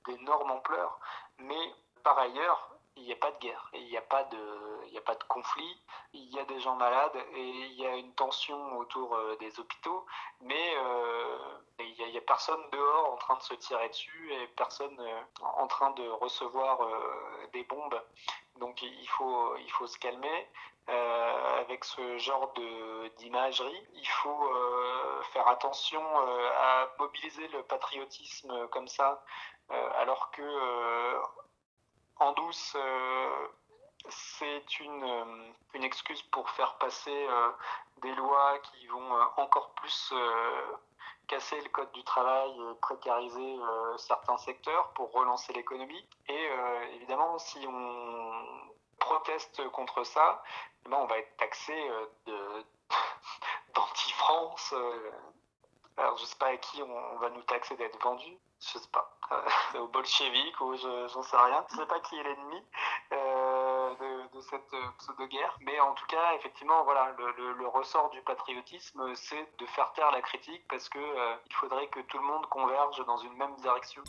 d'énorme ampleur, mais par ailleurs, il n'y a pas de guerre, il n'y a pas de, a pas de conflit, il y a des gens malades et il y a une tension autour euh, des hôpitaux, mais euh, il n'y a, personne dehors en train de se tirer dessus et personne euh, en train de recevoir des bombes. Donc il faut, il faut se calmer. avec ce genre d'imagerie, il faut faire attention à mobiliser le patriotisme comme ça, alors que en douce, euh, c'est une, euh, une, excuse pour faire passer euh, des lois qui vont encore plus casser le code du travail, précariser certains secteurs pour relancer l'économie. Et évidemment, si on proteste contre ça, eh ben, on va être taxé d'anti-France. Alors, je sais pas à qui on, va nous taxer d'être vendus je sais pas, euh, aux bolcheviques ou j'en sais rien. Je sais pas qui est l'ennemi euh, de, cette euh, pseudo-guerre. Mais en tout cas, effectivement, voilà, le, ressort du patriotisme, c'est de faire taire la critique parce que il faudrait que tout le monde converge dans une même direction.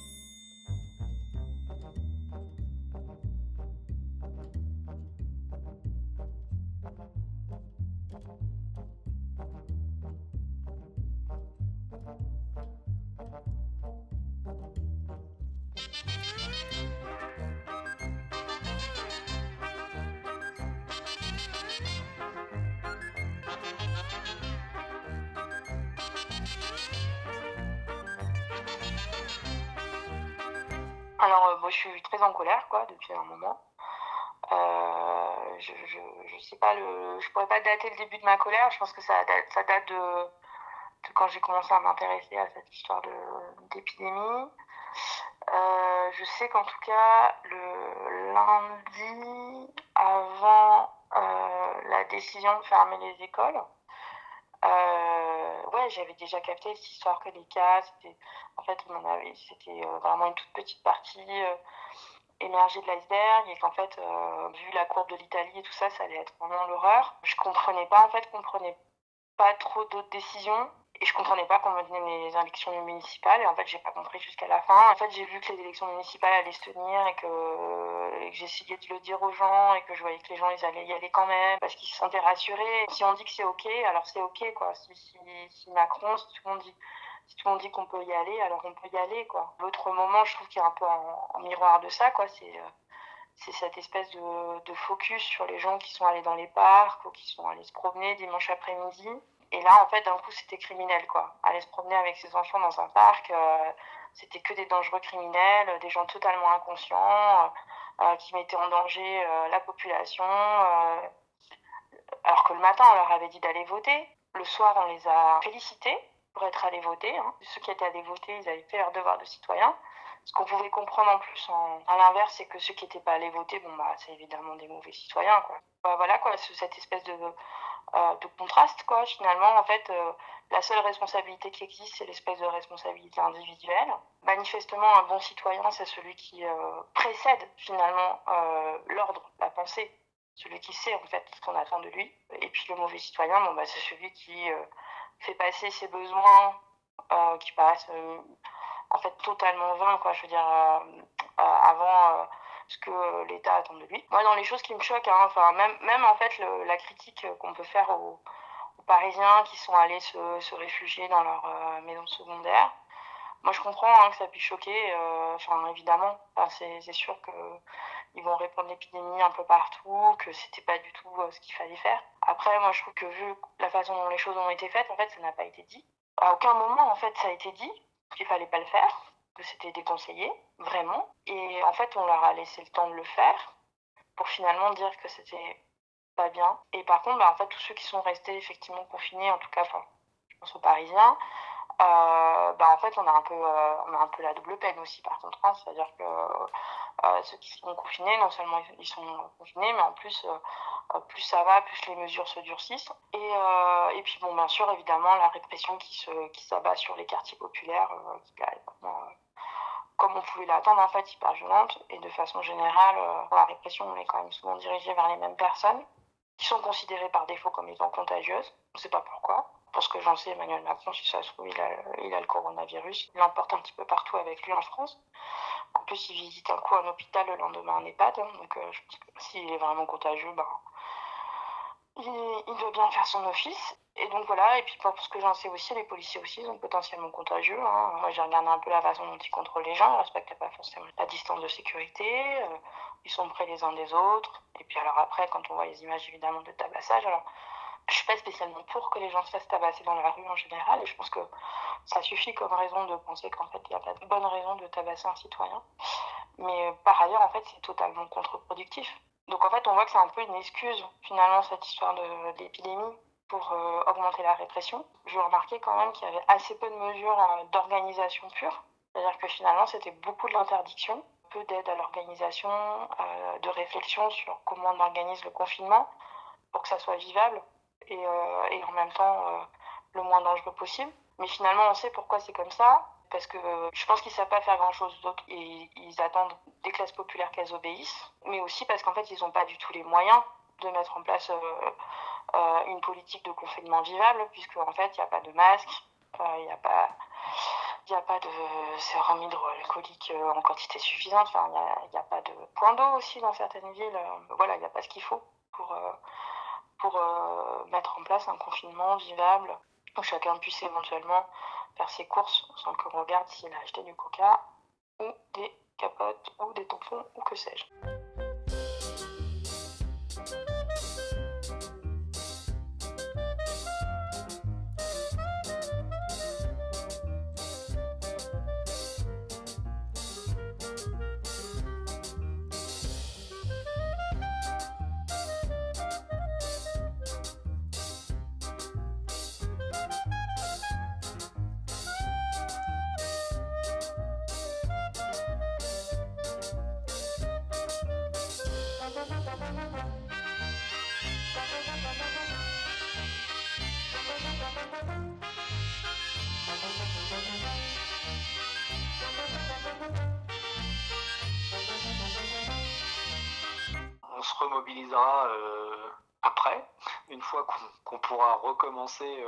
Alors, euh, moi, je suis très en colère, quoi, depuis un moment. Euh, je, je, sais pas, le, je pourrais pas dater le début de ma colère. Je pense que ça date, ça date de, quand j'ai commencé à m'intéresser à cette histoire d'épidémie. Euh, je sais qu'en tout cas, le lundi, avant la décision de fermer les écoles, ouais, j'avais déjà capté cette histoire que les cas, c'était en fait, c'était euh, vraiment une toute petite partie euh, émergée de l'iceberg et qu'en fait, euh, vu la courbe de l'Italie et tout ça, ça allait être vraiment l'horreur. Je comprenais pas, en fait, comprenais pas trop d'autres décisions. Et je comprenais pas qu'on tenait les élections municipales. Et en fait, j'ai pas compris jusqu'à la fin. En fait, j'ai vu que les élections municipales allaient se tenir et que, que j'essayais de le dire aux gens et que je voyais que les gens, ils allaient y aller quand même parce qu'ils se sentaient rassurés. Si on dit que c'est OK, alors c'est OK, quoi. Si, Macron, si tout le monde dit si tout le monde dit qu'on peut y aller, alors on peut y aller, quoi. L'autre moment, je trouve qu'il y a un peu en, miroir de ça, quoi. C'est euh, cette espèce de, focus sur les gens qui sont allés dans les parcs ou qui sont allés se promener dimanche après-midi et là, en fait, d'un coup, c'était criminel, quoi. Aller se promener avec ses enfants dans un parc, euh, c'était que des dangereux criminels, des gens totalement inconscients, euh, qui mettaient en danger euh, la population. Euh, alors que le matin, on leur avait dit d'aller voter. Le soir, on les a félicités pour être allés voter. Hein. Ceux qui étaient allés voter, ils avaient fait leur devoir de citoyen. Ce qu'on pouvait comprendre en plus, à l'inverse, c'est que ceux qui n'étaient pas allés voter, bon, bah, c'est évidemment des mauvais citoyens, quoi. Bah, voilà, quoi, cette espèce de euh, de contraste, quoi. Finalement, en fait, euh, la seule responsabilité qui existe, c'est l'espèce de responsabilité individuelle. Manifestement, un bon citoyen, c'est celui qui euh, précède finalement l'ordre, la pensée, celui qui sait en fait ce qu'on attend de lui. Et puis le mauvais citoyen, bon, bah, c'est celui qui fait passer ses besoins qui paraissent en fait totalement vains, quoi. Je veux dire, avant ce que l'État attend de lui. Moi, dans les choses qui me choquent, hein, enfin, même, même en fait, la critique qu'on peut faire aux, Parisiens qui sont allés se, se réfugier dans leur euh, maison secondaire, moi, je comprends hein, que ça puisse choquer, euh, enfin, évidemment. Enfin, c'est sûr que ils vont répandre l'épidémie un peu partout, que c'était pas du tout euh, ce qu'il fallait faire. Après, moi, je trouve que vu la façon dont les choses ont été faites, en fait, ça n'a pas été dit. À aucun moment, en fait, ça a été dit qu'il fallait pas le faire que c'était déconseillé, vraiment. Et en fait, on leur a laissé le temps de le faire pour finalement dire que c'était pas bien. Et par contre, bah, en fait, tous ceux qui sont restés effectivement confinés, en tout cas, enfin, je pense aux Parisiens, euh, bah, en fait, on a un peu, euh, on a un peu la double peine aussi, par contre. Hein, C'est-à-dire que euh, ceux qui sont confinés, non seulement ils sont confinés, mais en plus, plus ça va, plus les mesures se durcissent. Et, et puis, bon, bien sûr, évidemment, la répression qui se, qui s'abat sur les quartiers populaires, qui est comme on pouvait l'attendre, en fait, hyper violente. Et de façon générale, la répression, on est quand même souvent dirigé vers les mêmes personnes, qui sont considérées par défaut comme étant contagieuses. On ne sait pas pourquoi. Parce que j'en sais, Emmanuel Macron, si ça se trouve, il a, le coronavirus. Il l'emporte un petit peu partout avec lui en France. En plus, il visite un coup un hôpital, le lendemain un EHPAD. Hein, donc, euh, s'il est vraiment contagieux, ben, il, doit bien faire son office. Et donc voilà, et puis pour ce que j'en sais aussi, les policiers aussi sont potentiellement contagieux. Hein. Moi j'ai regardé un peu la façon dont ils contrôlent les gens, ils respectent pas forcément la distance de sécurité, euh, ils sont près les uns des autres. Et puis alors après, quand on voit les images évidemment de tabassage, alors je suis pas spécialement pour que les gens se fassent tabasser dans la rue en général, et je pense que ça suffit comme raison de penser qu'en fait il n'y a pas de bonne raison de tabasser un citoyen. Mais euh, par ailleurs, en fait, c'est totalement contre-productif. Donc en fait, on voit que c'est un peu une excuse finalement cette histoire de l'épidémie pour euh, augmenter la répression. Je remarquais quand même qu'il y avait assez peu de mesures euh, d'organisation pure. C'est-à-dire que finalement, c'était beaucoup de l'interdiction, peu d'aide à l'organisation, de réflexion sur comment on organise le confinement pour que ça soit vivable et, euh, et en même temps euh, le moins dangereux possible. Mais finalement, on sait pourquoi c'est comme ça. Parce que je pense qu'ils ne savent pas faire grand-chose d'autre et ils attendent des classes populaires qu'elles obéissent. Mais aussi parce qu'en fait, ils n'ont pas du tout les moyens de mettre en place euh, euh, une politique de confinement vivable, puisque en fait, il n'y a pas de masque, il euh, n'y a pas. Il n'y a pas de sérum hydroalcoolique en quantité suffisante. Enfin, il n'y a, a, pas de point d'eau aussi dans certaines villes. Voilà, il n'y a pas ce qu'il faut pour, pour mettre en place un confinement vivable où chacun puisse éventuellement faire ses courses sans qu'on regarde s'il a acheté du coca ou des capotes ou des tampons ou que sais-je. Recommencer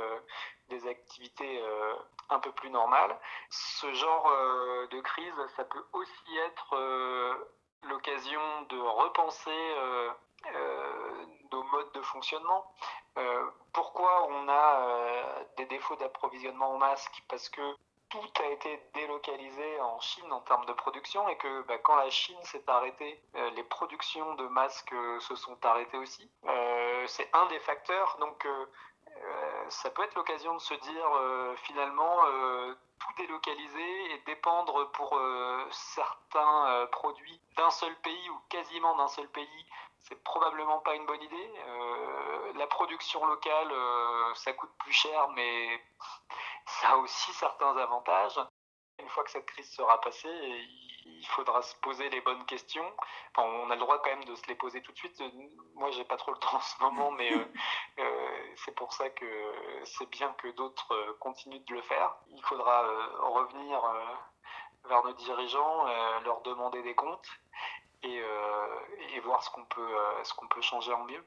des activités un peu plus normales. Ce genre de crise, ça peut aussi être l'occasion de repenser nos modes de fonctionnement. pourquoi on a des défauts d'approvisionnement en masques? Parce que tout a été délocalisé en Chine en termes de production et que bah, quand la Chine s'est arrêtée, euh, les productions de masques euh, se sont arrêtées aussi. Euh, c'est un des facteurs. Donc ça peut être l'occasion de se dire finalement tout délocaliser et dépendre pour certains produits d'un seul pays ou quasiment d'un seul pays, c'est probablement pas une bonne idée. la production locale, ça coûte plus cher, mais ça a aussi certains avantages. Une fois que cette crise sera passée, il faudra se poser les bonnes questions. on a le droit quand même de se les poser tout de suite. Moi, j'ai pas trop le temps en ce moment, mais euh, euh, c'est pour ça que c'est bien que d'autres euh, continuent de le faire. Il faudra revenir vers nos dirigeants, leur demander des comptes et, et voir ce qu'on peut, ce qu'on peut changer en mieux.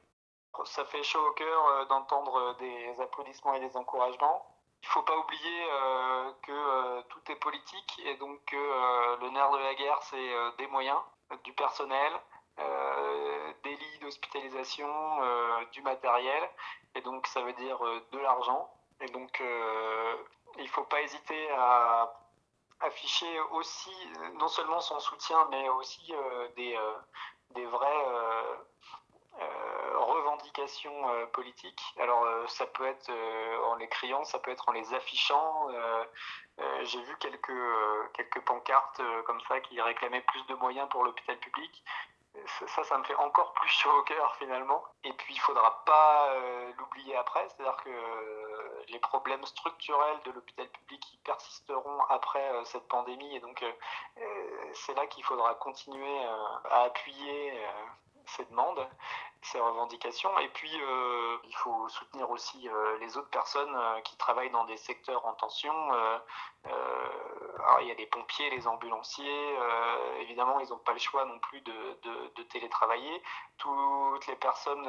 Ça fait chaud au cœur d'entendre des applaudissements et des encouragements il faut pas oublier euh, que euh, tout est politique et donc que euh, le nerf de la guerre, c'est des moyens, du personnel, des lits d'hospitalisation, du matériel, et donc ça veut dire de l'argent. Et donc il faut pas hésiter à afficher aussi non seulement son soutien, mais aussi des, des vrais revendications euh, politiques. Alors euh, ça peut être en les criant, ça peut être en les affichant. J'ai vu quelques, quelques pancartes comme ça qui réclamaient plus de moyens pour l'hôpital public ça, ça me fait encore plus chaud au cœur finalement. Et puis il faudra pas l'oublier après, c'est-à-dire que les problèmes structurels de l'hôpital public persisteront après cette pandémie, et donc c'est là qu'il faudra continuer à appuyer ces demandes, ces revendications. Et puis, euh, il faut soutenir aussi euh, les autres personnes euh, qui travaillent dans des secteurs en tension. il y a les pompiers, les ambulanciers. évidemment, ils n'ont pas le choix non plus de, de, télétravailler. Toutes les personnes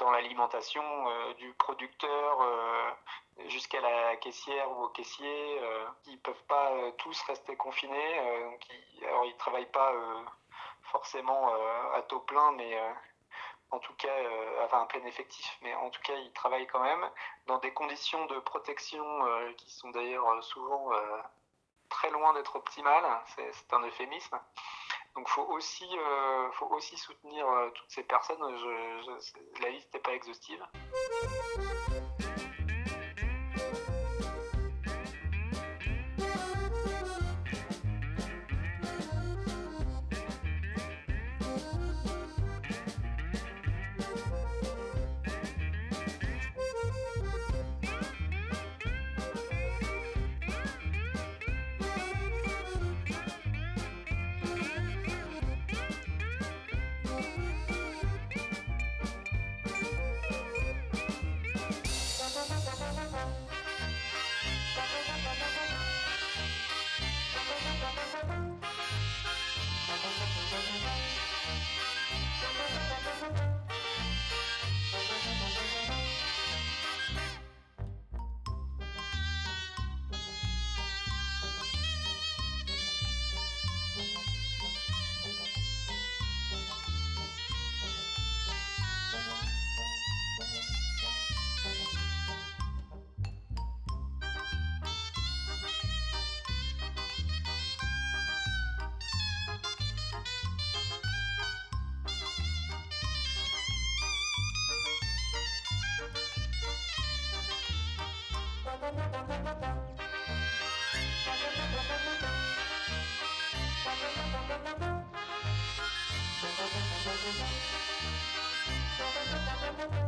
dans l'alimentation, du producteur jusqu'à la caissière ou au caissier, ils ne peuvent pas tous rester confinés. alors, ils ne travaillent pas forcément euh, à taux plein, mais euh, en tout cas, euh, enfin un plein effectif, mais en tout cas, ils travaillent quand même dans des conditions de protection qui sont d'ailleurs souvent très loin d'être optimales. C'est un euphémisme. Donc, faut aussi, faut aussi soutenir toutes ces personnes. la liste n'est pas exhaustive. Thank you.